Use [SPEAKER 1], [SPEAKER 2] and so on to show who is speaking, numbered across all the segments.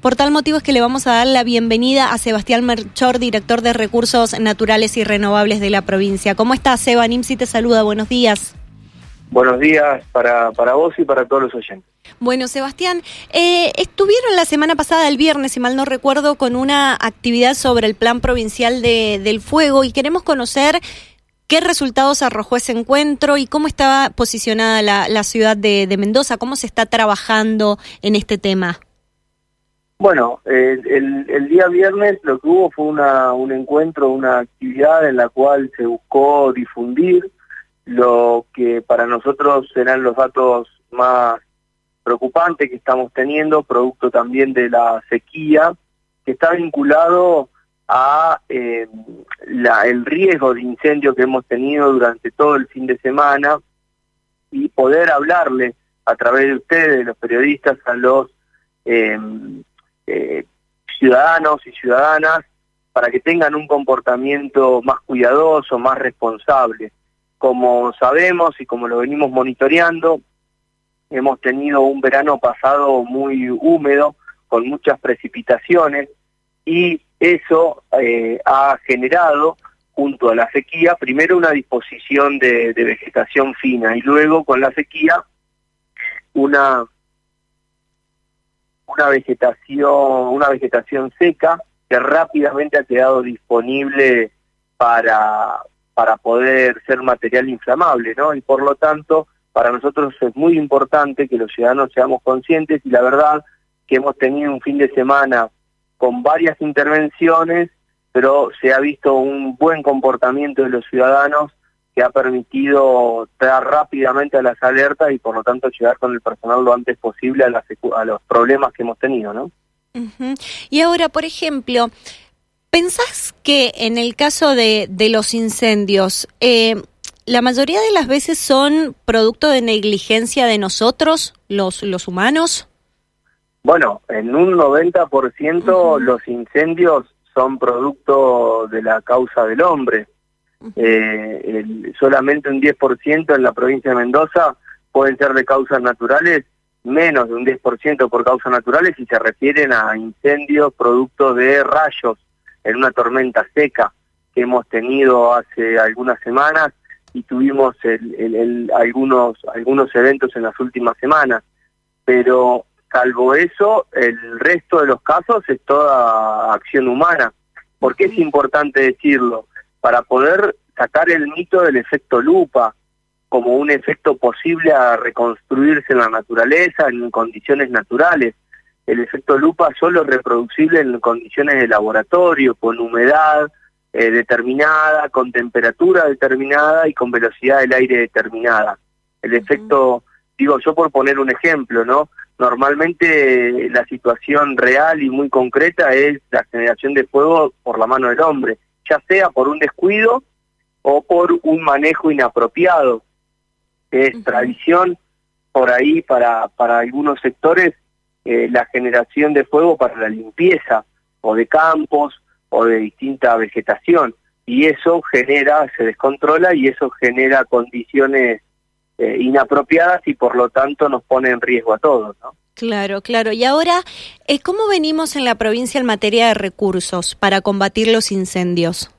[SPEAKER 1] Por tal motivo es que le vamos a dar la bienvenida a Sebastián Merchor, director de Recursos Naturales y Renovables de la provincia. ¿Cómo estás, Seba? Nimsi te saluda, buenos días.
[SPEAKER 2] Buenos días para, para vos y para todos los oyentes.
[SPEAKER 1] Bueno, Sebastián, eh, estuvieron la semana pasada, el viernes, si mal no recuerdo, con una actividad sobre el Plan Provincial de, del Fuego y queremos conocer qué resultados arrojó ese encuentro y cómo estaba posicionada la, la ciudad de, de, Mendoza, cómo se está trabajando en este tema.
[SPEAKER 2] Bueno, el, día viernes lo que hubo fue un encuentro, una actividad en la cual se buscó difundir lo que para nosotros serán los datos más preocupantes que estamos teniendo, producto también de la sequía, que está vinculado a eh, el riesgo de incendio que hemos tenido durante todo el fin de semana y poder hablarle a través de ustedes, los periodistas, a los eh, eh, ciudadanos y ciudadanas para que tengan un comportamiento más cuidadoso, más responsable. Como sabemos y como lo venimos monitoreando, hemos tenido un verano pasado muy húmedo, con muchas precipitaciones, y eso eh, ha generado, junto a la sequía, primero una disposición de, de, vegetación fina y luego con la sequía una una vegetación una vegetación seca que rápidamente ha quedado disponible para para poder ser material inflamable, ¿no? Y por lo tanto, para nosotros es muy importante que los ciudadanos seamos conscientes y la verdad que hemos tenido un fin de semana con varias intervenciones, pero se ha visto un buen comportamiento de los ciudadanos que ha permitido traer rápidamente a las alertas y por lo tanto llegar con el personal lo antes posible a, las, a los problemas que hemos tenido, ¿no?
[SPEAKER 1] Uh -huh. Y ahora, por ejemplo, ¿Pensás que en el caso de, de los incendios, eh, la mayoría de las veces son producto de negligencia de nosotros, los, los humanos?
[SPEAKER 2] Bueno, en un 90% uh -huh. los incendios son producto de la causa del hombre. Eh, el, solamente un 10% en la provincia de Mendoza pueden ser de causas naturales, menos de un 10% por causas naturales y se refieren a incendios producto de rayos en una tormenta seca que hemos tenido hace algunas semanas y tuvimos el, el, el, algunos algunos eventos en las últimas semanas. Pero salvo eso el resto de los casos es toda acción humana. ¿por qué es importante decirlo? Para poder sacar el mito del efecto lupa como un efecto posible a reconstruirse en la naturaleza en condiciones naturales el efecto lupa solo es reproducible en condiciones de laboratorio, con humedad eh, determinada, con temperatura determinada y con velocidad del aire determinada. El efecto, digo yo por poner un ejemplo, ¿no? Normalmente la situación real y muy concreta es la generación de fuego por la mano del hombre, ya sea por un descuido o por un manejo inapropiado. Es uh -huh. tradición por ahí para, para algunos sectores eh, la generación de fuego para la limpieza o de campos o de distinta vegetación y eso genera, se descontrola y eso genera condiciones eh, inapropiadas y por lo tanto nos pone en riesgo a todos, ¿no?
[SPEAKER 1] Claro, claro. Y ahora, eh, ¿cómo venimos en la provincia en materia de recursos para combatir los incendios?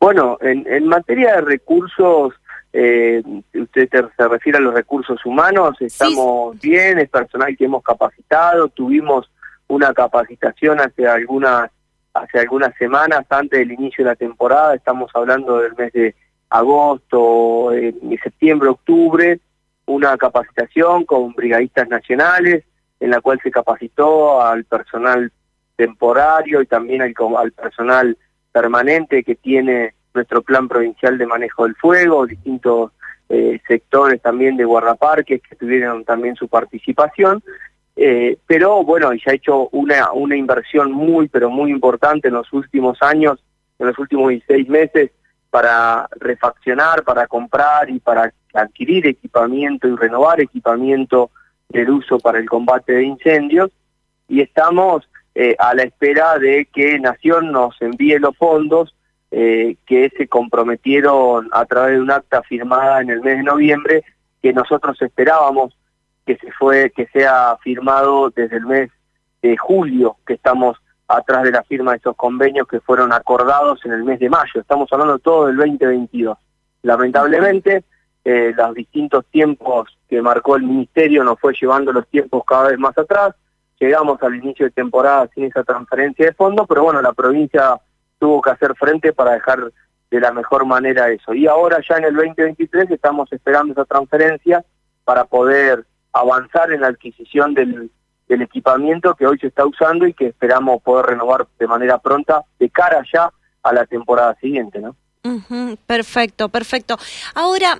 [SPEAKER 2] Bueno, en, en materia de recursos, eh, usted te, se refiere a los recursos humanos, estamos sí. bien, es personal que hemos capacitado, tuvimos una capacitación hace algunas hace algunas semanas antes del inicio de la temporada, estamos hablando del mes de agosto, eh, septiembre, octubre, una capacitación con brigadistas nacionales en la cual se capacitó al personal temporario y también al, al personal permanente que tiene nuestro plan provincial de manejo del fuego, distintos eh, sectores también de guardaparques que tuvieron también su participación, eh, pero bueno, ya ha hecho una, una inversión muy, pero muy importante en los últimos años, en los últimos 16 meses, para refaccionar, para comprar y para adquirir equipamiento y renovar equipamiento del uso para el combate de incendios, y estamos eh, a la espera de que Nación nos envíe los fondos eh, que se comprometieron a través de un acta firmada en el mes de noviembre que nosotros esperábamos que se fue que sea firmado desde el mes de julio que estamos atrás de la firma de esos convenios que fueron acordados en el mes de mayo. Estamos hablando todo del 2022. Lamentablemente, eh, los distintos tiempos que marcó el ministerio nos fue llevando los tiempos cada vez más atrás. Llegamos al inicio de temporada sin esa transferencia de fondos, pero bueno, la provincia tuvo que hacer frente para dejar de la mejor manera eso. Y ahora ya en el 2023 estamos esperando esa transferencia para poder avanzar en la adquisición del, del equipamiento que hoy se está usando y que esperamos poder renovar de manera pronta de cara ya a la temporada siguiente, ¿no?
[SPEAKER 1] perfecto, perfecto. Ahora,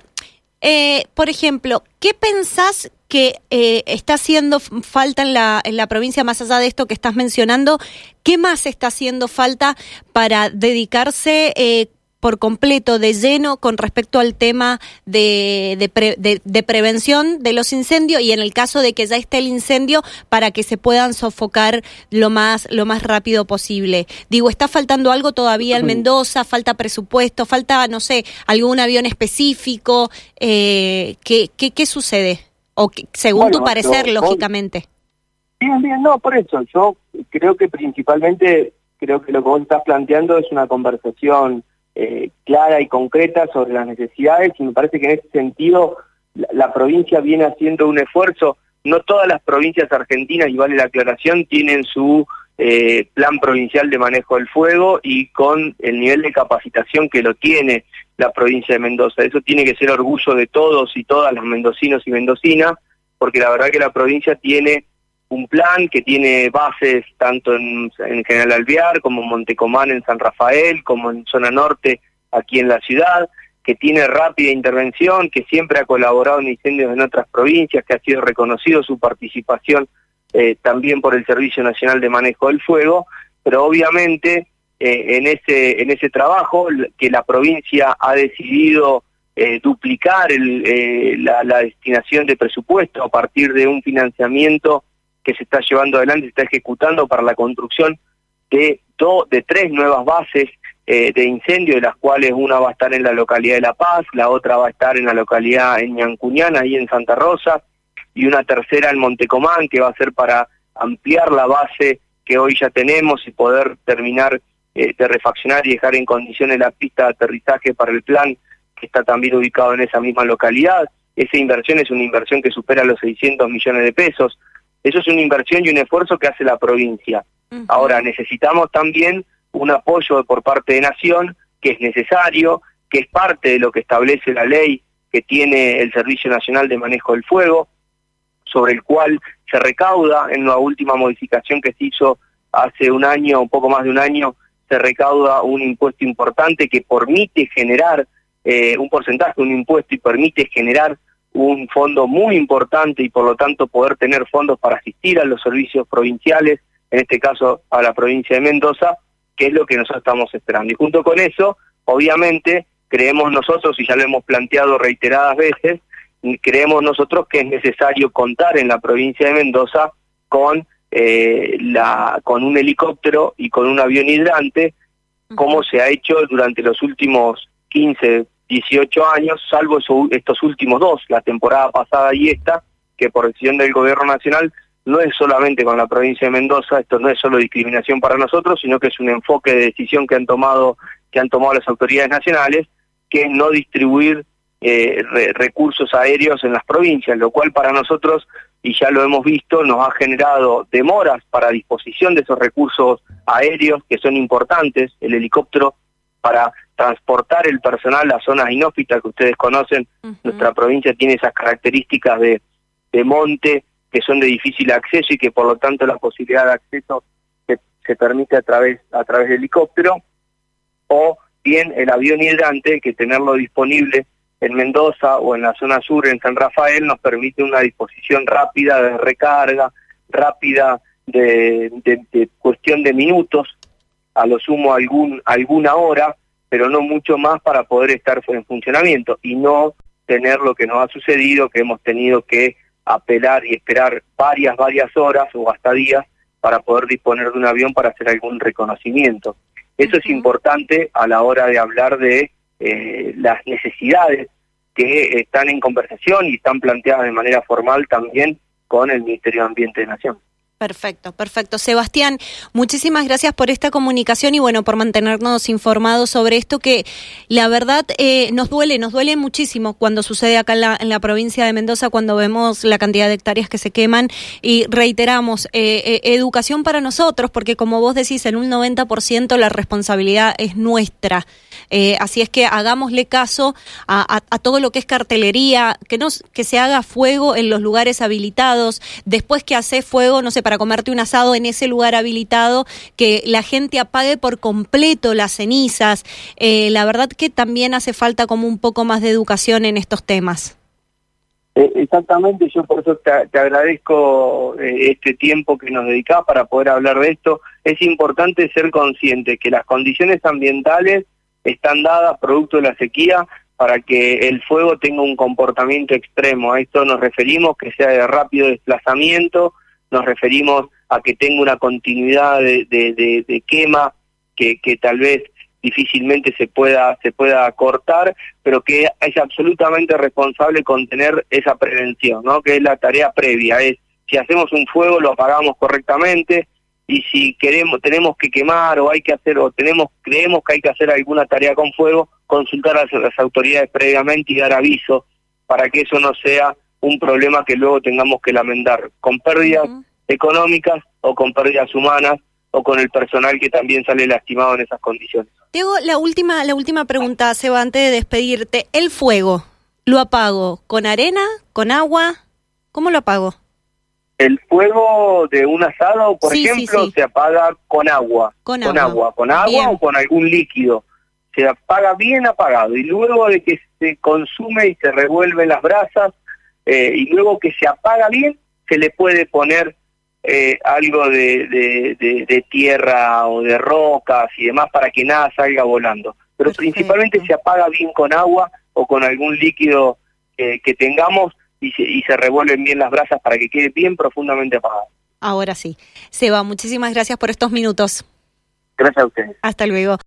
[SPEAKER 1] eh, por ejemplo, ¿qué pensás que eh, está haciendo falta en la, en la provincia, más allá de esto que estás mencionando? ¿Qué más está haciendo falta para dedicarse eh, por completo de lleno con respecto al tema de, de, prevención de los incendios y en el caso de que ya esté el incendio para que se puedan sofocar lo más lo más rápido posible. Digo, ¿está faltando algo todavía en Mendoza? ¿Falta presupuesto? ¿Falta, no sé, algún avión específico? Eh, ¿qué, qué, sucede? O según tu parecer, lógicamente.
[SPEAKER 2] Bien, bien, no, por eso. Yo creo que principalmente, creo que lo que vos estás planteando es una conversación eh, clara y concreta sobre las necesidades y me parece que en ese sentido la, provincia viene haciendo un esfuerzo. No todas las provincias argentinas, y vale la aclaración, tienen su eh, plan provincial de manejo del fuego y con el nivel de capacitación que lo tiene la provincia de Mendoza. Eso tiene que ser orgullo de todos y todas los mendocinos y mendocinas, porque la verdad que la provincia tiene un plan que tiene bases tanto en, General Alvear como en Montecomán en San Rafael, como en zona norte aquí en la ciudad, que tiene rápida intervención, que siempre ha colaborado en incendios en otras provincias, que ha sido reconocido su participación eh, también por el Servicio Nacional de Manejo del Fuego, pero obviamente eh, en ese en ese trabajo que la provincia ha decidido eh, duplicar la, la destinación de presupuesto a partir de un financiamiento que se está llevando adelante, se está ejecutando para la construcción de, de tres nuevas bases eh, de incendio, de las cuales una va a estar en la localidad de La Paz, la otra va a estar en la localidad en Ñancuñana, ahí en Santa Rosa, y una tercera en Montecomán, que va a ser para ampliar la base que hoy ya tenemos y poder terminar eh, de refaccionar y dejar en condiciones la pista de aterrizaje para el plan, que está también ubicado en esa misma localidad. Esa inversión es una inversión que supera los 600 millones de pesos. Eso es una inversión y un esfuerzo que hace la provincia. Ahora, necesitamos también un apoyo por parte de Nación, que es necesario, que es parte de lo que establece la ley que tiene el Servicio Nacional de Manejo del Fuego, sobre el cual se recauda en la última modificación que se hizo hace un año, un poco más de un año, se recauda un impuesto importante que permite generar eh, un porcentaje, un impuesto y permite generar un fondo muy importante y por lo tanto poder tener fondos para asistir a los servicios provinciales, en este caso a la provincia de Mendoza, que es lo que nosotros estamos esperando. Y junto con eso, obviamente, creemos nosotros, y ya lo hemos planteado reiteradas veces, creemos nosotros que es necesario contar en la provincia de Mendoza con, eh, la, con un helicóptero y con un avión hidrante, como se ha hecho durante los últimos 15, 18 años, salvo estos últimos dos, la temporada pasada y esta, que por decisión del gobierno nacional no es solamente con la provincia de Mendoza, esto no es solo discriminación para nosotros, sino que es un enfoque de decisión que han tomado que han tomado las autoridades nacionales, que es no distribuir eh, recursos aéreos en las provincias, lo cual para nosotros, y ya lo hemos visto, nos ha generado demoras para disposición de esos recursos aéreos que son importantes. El helicóptero para transportar el personal a zonas inhóspitas que ustedes conocen. Nuestra provincia tiene esas características de, de, monte que son de difícil acceso y que por lo tanto la posibilidad de acceso se, se permite a través, a través de helicóptero. O bien el avión hidrante, que tenerlo disponible en Mendoza o en la zona sur, en San Rafael, nos permite una disposición rápida de recarga, rápida de, de, de cuestión de minutos a lo sumo algún, alguna hora, pero no mucho más para poder estar en funcionamiento y no tener lo que nos ha sucedido, que hemos tenido que apelar y esperar varias, varias horas o hasta días para poder disponer de un avión para hacer algún reconocimiento. Eso es importante a la hora de hablar de eh, las necesidades que están en conversación y están planteadas de manera formal también con el Ministerio de Ambiente de Nación.
[SPEAKER 1] Perfecto, perfecto. Sebastián, muchísimas gracias por esta comunicación y bueno, por mantenernos informados sobre esto que la verdad eh, nos duele, nos duele muchísimo cuando sucede acá en la, provincia de Mendoza, cuando vemos la cantidad de hectáreas que se queman y reiteramos, eh, eh, educación para nosotros, porque como vos decís, en un 90% la responsabilidad es nuestra. así es que hagámosle caso a, todo lo que es cartelería, que, nos, que se haga fuego en los lugares habilitados, después que hace fuego, no sé, para comerte un asado en ese lugar habilitado, que la gente apague por completo las cenizas. Eh, la verdad que también hace falta como un poco más de educación en estos temas.
[SPEAKER 2] Eh, exactamente, yo por eso te, agradezco eh, este tiempo que nos dedicás para poder hablar de esto. Es importante ser consciente que las condiciones ambientales están dadas producto de la sequía para que el fuego tenga un comportamiento extremo. A esto nos referimos que sea de rápido desplazamiento, nos referimos a que tenga una continuidad de, quema que, tal vez difícilmente se pueda se pueda cortar, pero que es absolutamente responsable con tener esa prevención, ¿no? Que es la tarea previa, es si hacemos un fuego lo apagamos correctamente y si queremos tenemos que quemar o hay que hacer o tenemos creemos que hay que hacer alguna tarea con fuego, consultar a las autoridades previamente y dar aviso para que eso no sea un problema que luego tengamos que lamentar con pérdidas económicas o con pérdidas humanas o con el personal que también sale lastimado en esas condiciones.
[SPEAKER 1] Diego, la última, la última pregunta, Seba, antes de despedirte. ¿El fuego lo apago con arena, con agua? ¿Cómo lo apago?
[SPEAKER 2] El fuego de un asado, por ejemplo, se apaga con agua. Con, agua. Con agua o con algún líquido. Se apaga bien apagado. Y luego de que se consume y se revuelven las brasas, eh, y luego que se apaga bien, se le puede poner eh, algo de, tierra o de rocas y demás para que nada salga volando. Pero principalmente se apaga bien con agua o con algún líquido que tengamos y se, y se revuelven bien las brasas para que quede bien profundamente apagado.
[SPEAKER 1] Ahora sí. Seba, muchísimas gracias por estos minutos.
[SPEAKER 2] Gracias a ustedes.
[SPEAKER 1] Hasta luego.